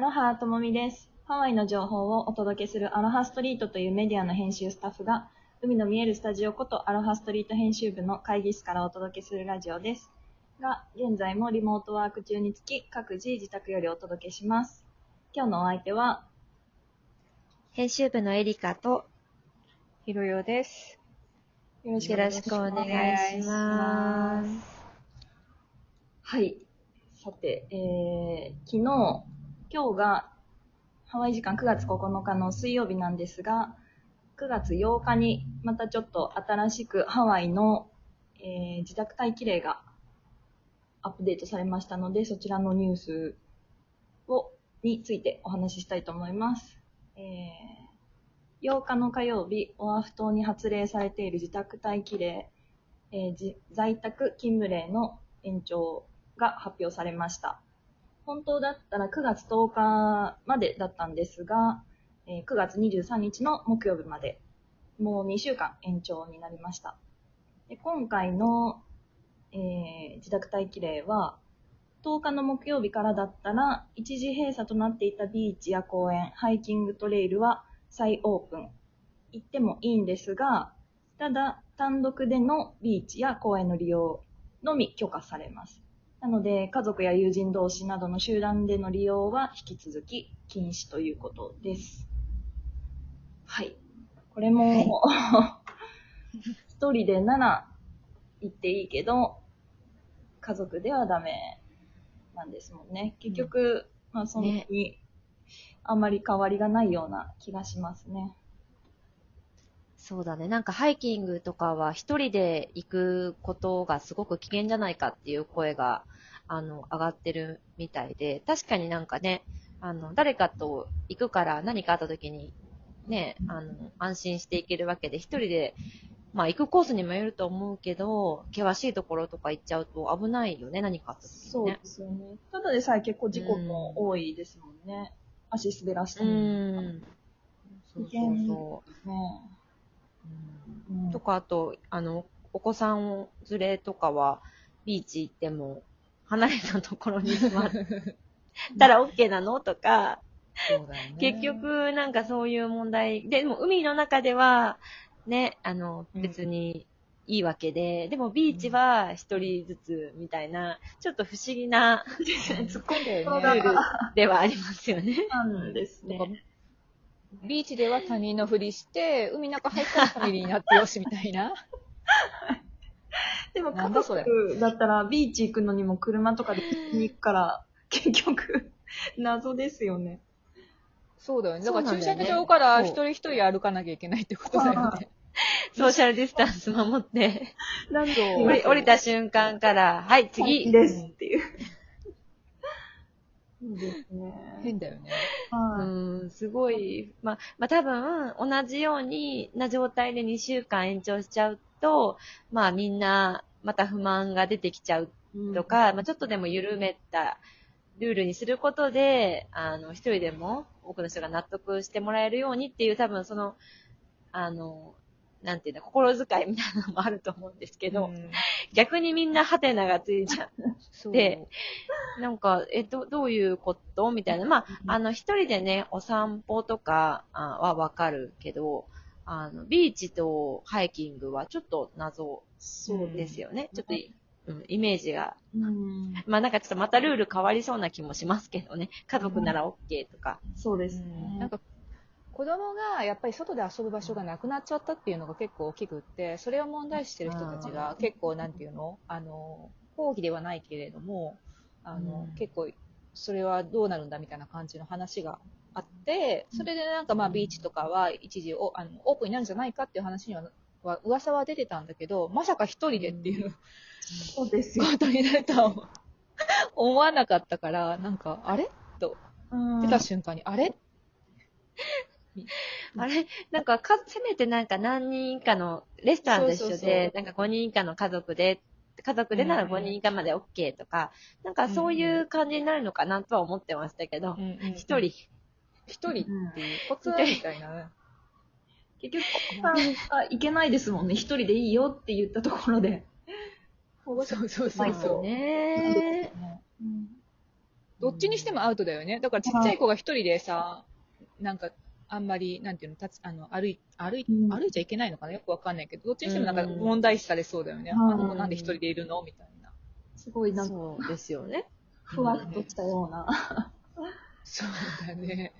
アロハともみです。ハワイの情報をお届けするアロハストリートというメディアの編集スタッフが、海の見えるスタジオことアロハストリート編集部の会議室からお届けするラジオです。が、現在もリモートワーク中につき、各自自宅よりお届けします。今日のお相手は、編集部のエリカとひろよです。よろしくよろしくお願いします。はい。さて、えー、昨日、今日がハワイ時間9月9日の水曜日なんですが、9月8日にまたちょっと新しくハワイの、えー自宅待機令がアップデートされましたので、そちらのニュースを、についてお話ししたいと思います。えー、8日の火曜日、オアフ島に発令されている自宅待機令、えー在宅勤務令の延長が発表されました。本当だったら9月10日までだったんですが、えー9月23日の木曜日まで、もう2週間延長になりました。で今回の、えー自宅待機令は、10日の木曜日からだったら、一時閉鎖となっていたビーチや公園、ハイキングトレイルは再オープン。行ってもいいんですが、ただ、単独でのビーチや公園の利用のみ許可されます。なので、家族や友人同士などの集団での利用は引き続き禁止ということです。はい。これも、一人でなら行っていいけど、家族ではダメなんですもんね。結局、まあそんなにあんまり変わりがないような気がしますね。そうだね。なんかハイキングとかは一人で行くことがすごく危険じゃないかっていう声が、あの、上がってるみたいで、確かになんかね、あの、誰かと行くから何かあった時に、ね、あの、安心して行けるわけで、一人で、まあ行くコースにもよると思うけど、険しいところとか行っちゃうと危ないよね、何かあった時そうにねで。すよね。ただでさえ結構事故も多いですもんね。足滑らしたうりん。そうそうそう。ね。うんうんとか、あと、あの、お子さん連れとかは、ビーチ行っても、離れたところに座っ たら OK なの？とか、そうだよね。結、局、なんかそういう問題、ででも海の中では、ね、あの、うん別にいいわけで、でもビーチは一人ずつみたいな、ちょっと不思議な 突っ込んだよそうね。だではありますよね。なんですね。ビーチでは他人のふりして、海の中入ったらファミリーになってよしみたいな。でも家なんだそれ族だったらビーチ行くのにも車とかで行くから、結局、謎ですよね。そうだよね。だから駐車場から一人一人歩かなきゃいけないってことだよね。ソーシャルディスタンス守って、なんでそう降り降りた瞬間から、はい、次ですっていう。そうですね。変だよね。はいうん、すごい、まあ、まあ多分、同じようにな状態で2週間延長しちゃうと、まあみんな、また不満が出てきちゃうとか、まあちょっとでも緩めたルールにすることで、あの、一人でも多くの人が納得してもらえるようにっていう多分その、あの、なんていうの、心遣いみたいなのもあると思うんですけど、うん逆にみんなハテナがついちゃうそうでなんか、え、ど、どういうことみたいな。まあ、あの、一人でね、お散歩とかあはわかるけど、あの、ビーチとハイキングはちょっと謎ですよね。ちょっとい、うん、イメージが。うん。まあなんかちょっとまたルール変わりそうな気もしますけどね。家族なら OK とか。そうですうんね。なんか子供がやっぱり外で遊ぶ場所がなくなっちゃったっていうのが結構大きくって、それを問題視してる人たちが結構なんていうの？あの、抗議ではないけれども、あの、うん。結構それはどうなるんだみたいな感じの話があって、それでなんかまあビーチとかは一時おあのオープンになるんじゃないかっていう話には、は噂は出てたんだけど、まさか一人でっていうそうですよ。ことになるとは 思わなかったから、なんか、あれ？と、うん。出た瞬間に、あれ？あれなんかか、せめてなんか何人かの、レストランと一緒そうそうそうで、なんか5人以下の家族で、家族でなら5人以下まで OK とか、なんかそういう感じになるのかなとは思ってましたけど、一、人。一人っていうコツみたいなね。結局、さんが行けないですもんね。一人でいいよって言ったところで。そうそうそうないとそう。ねうんどどっちにしてもアウトだよね。だからちっちゃい子が一人でさ、なんか、あんまり、なんていうの、立つ、あの、歩い、歩い、うん歩いちゃいけないのかな？よくわかんないけど、どっちにしてもなんかうん問題視されそうだよね。うんあの子なんで一人でいるの？みたいな。すごいなんか、そうですよね。ふわっとしたような。そうだね。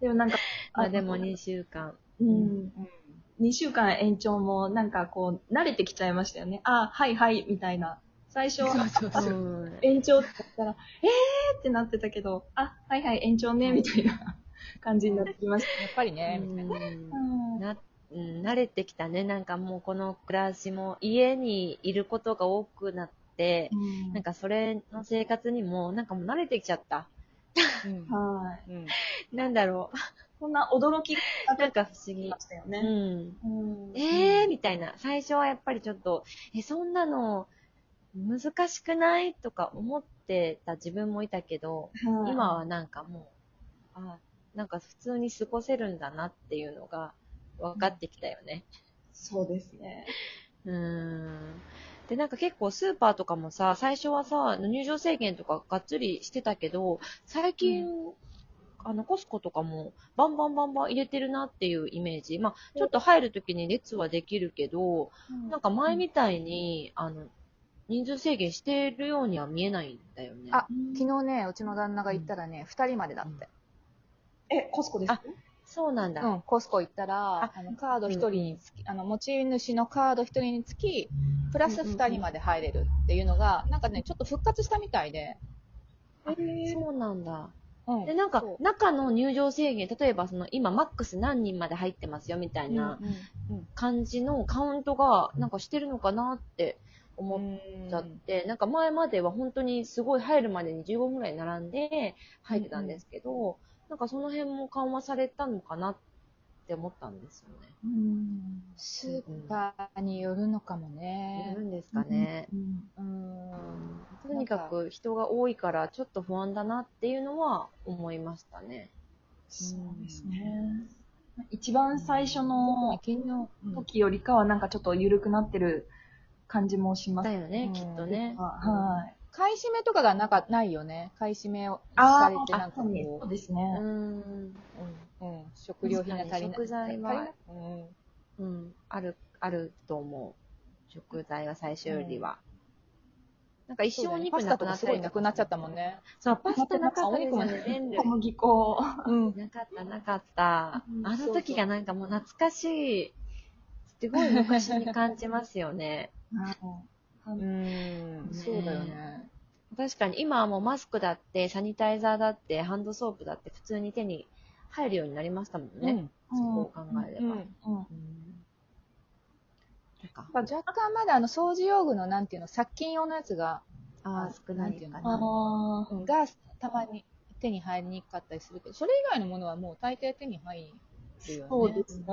でもなんか、まあでも2週間。うん。うん。2週間延長もなんかこう、慣れてきちゃいましたよね。あ、はいはい、みたいな。最初はそうそうそう。うん延長って言ったら、えーってなってたけど、あ、はいはい、延長ね、みたいな感じになってきましやっぱりね、みたいな。うんた。なうん慣れてきたね。なんかもうこの暮らしも家にいることが多くなって、うんなんかそれの生活にもなんかもう慣れてきちゃった。うんはい。うんなんだろそんな驚き。なんか不思議ま。したようね。ん。うんえーみたいな。最初はやっぱりちょっと、え、そんなの難しくない？とか思ってた自分もいたけど、はい今はなんかもう、あなんか普通に過ごせるんだなっていうのが分かってきたよね。そうですね。うーん。で、なんか結構スーパーとかもさ、最初はさ、入場制限とかがっつりしてたけど、最近、あの、コスコとかもバンバンバンバン入れてるなっていうイメージ。まあ、ちょっと入るときに列はできるけど、なんか前みたいに、あの、人数制限してるようには見えないんだよね。あ昨日ね、うちの旦那が行ったらね、二人までだって。え、コスコですか？そうなんだ。うん、コスコ行ったらあ、あのカード一人につき、あの持ち主のカード一人につき、プラス二人まで入れるっていうのが、なんかね、ちょっと復活したみたいで。あそうなんだ。うん。で、なんか中の入場制限、例えばその、今、マックス何人まで入ってますよ、みたいなうん感じのカウントが、なんかしてるのかなって思っうんちゃって、なんか前までは本当にすごい入るまでに15分ぐらい並んで入ってたんですけど、なんかその辺も緩和されたのかなって思ったんですよね。うんスーパーによるのかもやねる。んですかね。うん。とにかく人が多いからちょっと不安だなっていうのは思いましたね。そうですね。一番最初の時よりかはなんかちょっと緩くなってる感じもします。だよね、うんきっとね。はい。買い占めとかがなかないよね。買い占めをあされて、なんかこうそうですうね。ん。うんうん、食料品が足りない。食材はうんうん。ある、あると思う。食材は最初よりは。なんか一そうだよね瞬お肉パスタとかすごいなくなっちゃったもんね。ね。そう、パスタなかったですよね、小。麦粉。うん。なかった、なかったう。んあの時がなんかもう懐かしい。すごい昔に感じますよね。うん、そうだよね。確かに今はもうマスクだって、サニタイザーだって、ハンドソープだって普通に手に入るようになりましたもんね。そこを考えれば。うん。うんうんなんかまあ、若干まだあの掃除用具のなんていうの、殺菌用のやつが、ああ、少ないかあな。ーがたまに手に入りにくかったりするけど、それ以外のものはもう大抵手に入るよね。そうですね。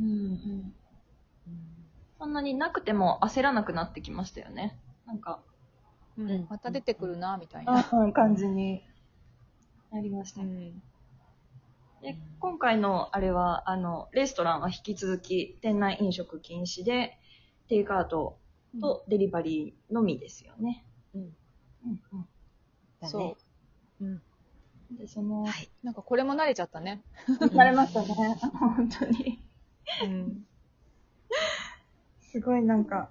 うんうんそんなになくても焦らなくなってきましたよね。なんか、うんうんまた出てくるな、みたいな。あ感じになりました。うんで今回のあれは、あの、レストランは引き続き店内飲食禁止で、テイクアウトとデリバリーのみですよね。うんうんうんだねそう。うん。で、その、はい。なんかこれも慣れちゃったね。慣れましたね。本当に。うん。すごいなんか、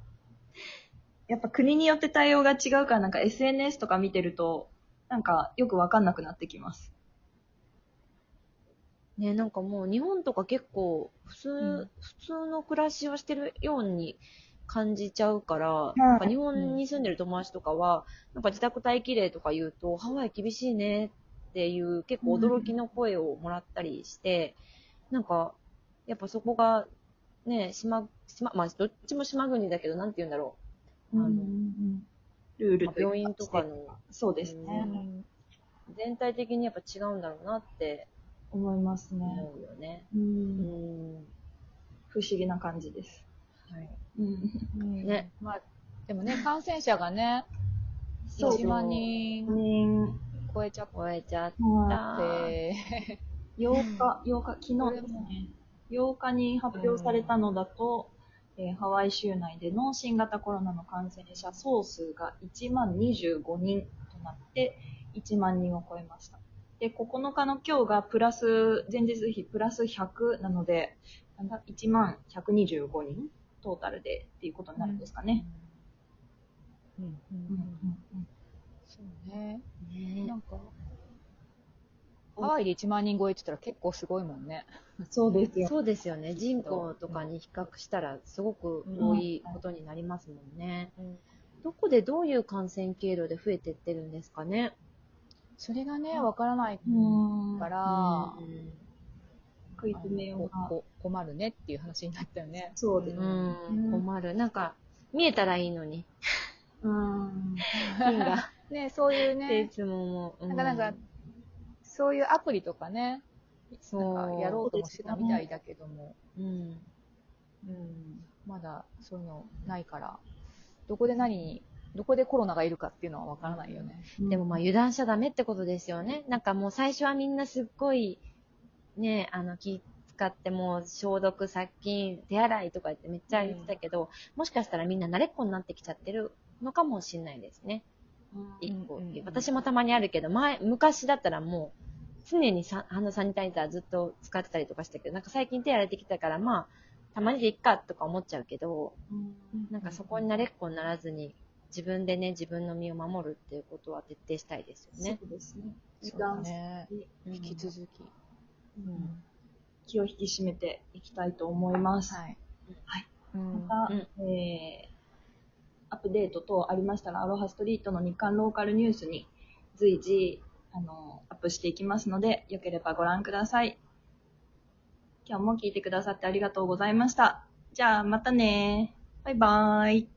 やっぱ国によって対応が違うから、なんか SNS とか見てると、なんかよくわかんなくなってきます。ね、なんかもう日本とか結構普通、うん普通の暮らしをしてるように感じちゃうから、いなんか日本に住んでる友達とかは、なんか自宅待機令とか言うと、ハワイ厳しいねっていう結構驚きの声をもらったりして、なんか、やっぱそこが、ね、島、島、まあどっちも島国だけど、なんて言うんだろあのルーう。まあルというか病院とかの、そうですね。うん全体的にやっぱ違うんだろうなって思いますね。思うよね。ううんん。不思議な感じです。はい。うんね。まあ、でもね、感染者がね、そう1万人人超えちゃっ超えちゃっはた。て、8日、8日、昨日ですね。8日に発表されたのだと、えーハワイ州内での新型コロナの感染者総数が1万25人となって、1万人を超えました。で、9日の今日がプラス、前日比プラス100なので、なんだ、1万125人トータルでっていうことになるんですかね。うんうんううんんうんそうね。ねなんか、ハワイで1万人超えって言ったら結構すごいもんね。そうですよ。そうですよね。人口とかに比較したらすごく多いことになりますもんね。どこでどういう感染経路で増えてってるんですかね？それがね、わからないうんから、うん食い詰めよう困るねっていう話になったよね。そうです。うん、困る。なんか、見えたらいいのに。うん。ね、そういうっていね、つもなんかなんか、そういうアプリとかね、なんかやろうともしてたみたいだけども、うん。うん、まだそういうのないから、どこで何に、どこでコロナがいるかっていうのはわからないよね。でもまあ油断しちゃダメってことですよね。なんかもう最初はみんなすっごい、ね、あの気使ってもう消毒、殺菌、手洗いとか言ってめっちゃ言ってたけど、もしかしたらみんな慣れっこになってきちゃってるのかもしれないですね。一個、うんうんうん私もたまにあるけど、前、昔だったらもう、常にさハンドサニタイザーずっと使ってたりとかしたけど、なんか最近手洗えてきたから、まあ、たまにでいっかとか思っちゃうけど、なんかそこに慣れっこにならずに、自分でね、自分の身を守るっていうことは徹底したいですよね。そうですね。そうだね。うん引き続き。うん気を引き締めていきたいと思います。はい。はい。うんまた、えーアップデート等ありましたら、アロハストリートの日刊ローカルニュースに随時、あの、アップしていきますので、よければご覧ください。今日も聞いてくださってありがとうございました。じゃあ、またねバイバーイ。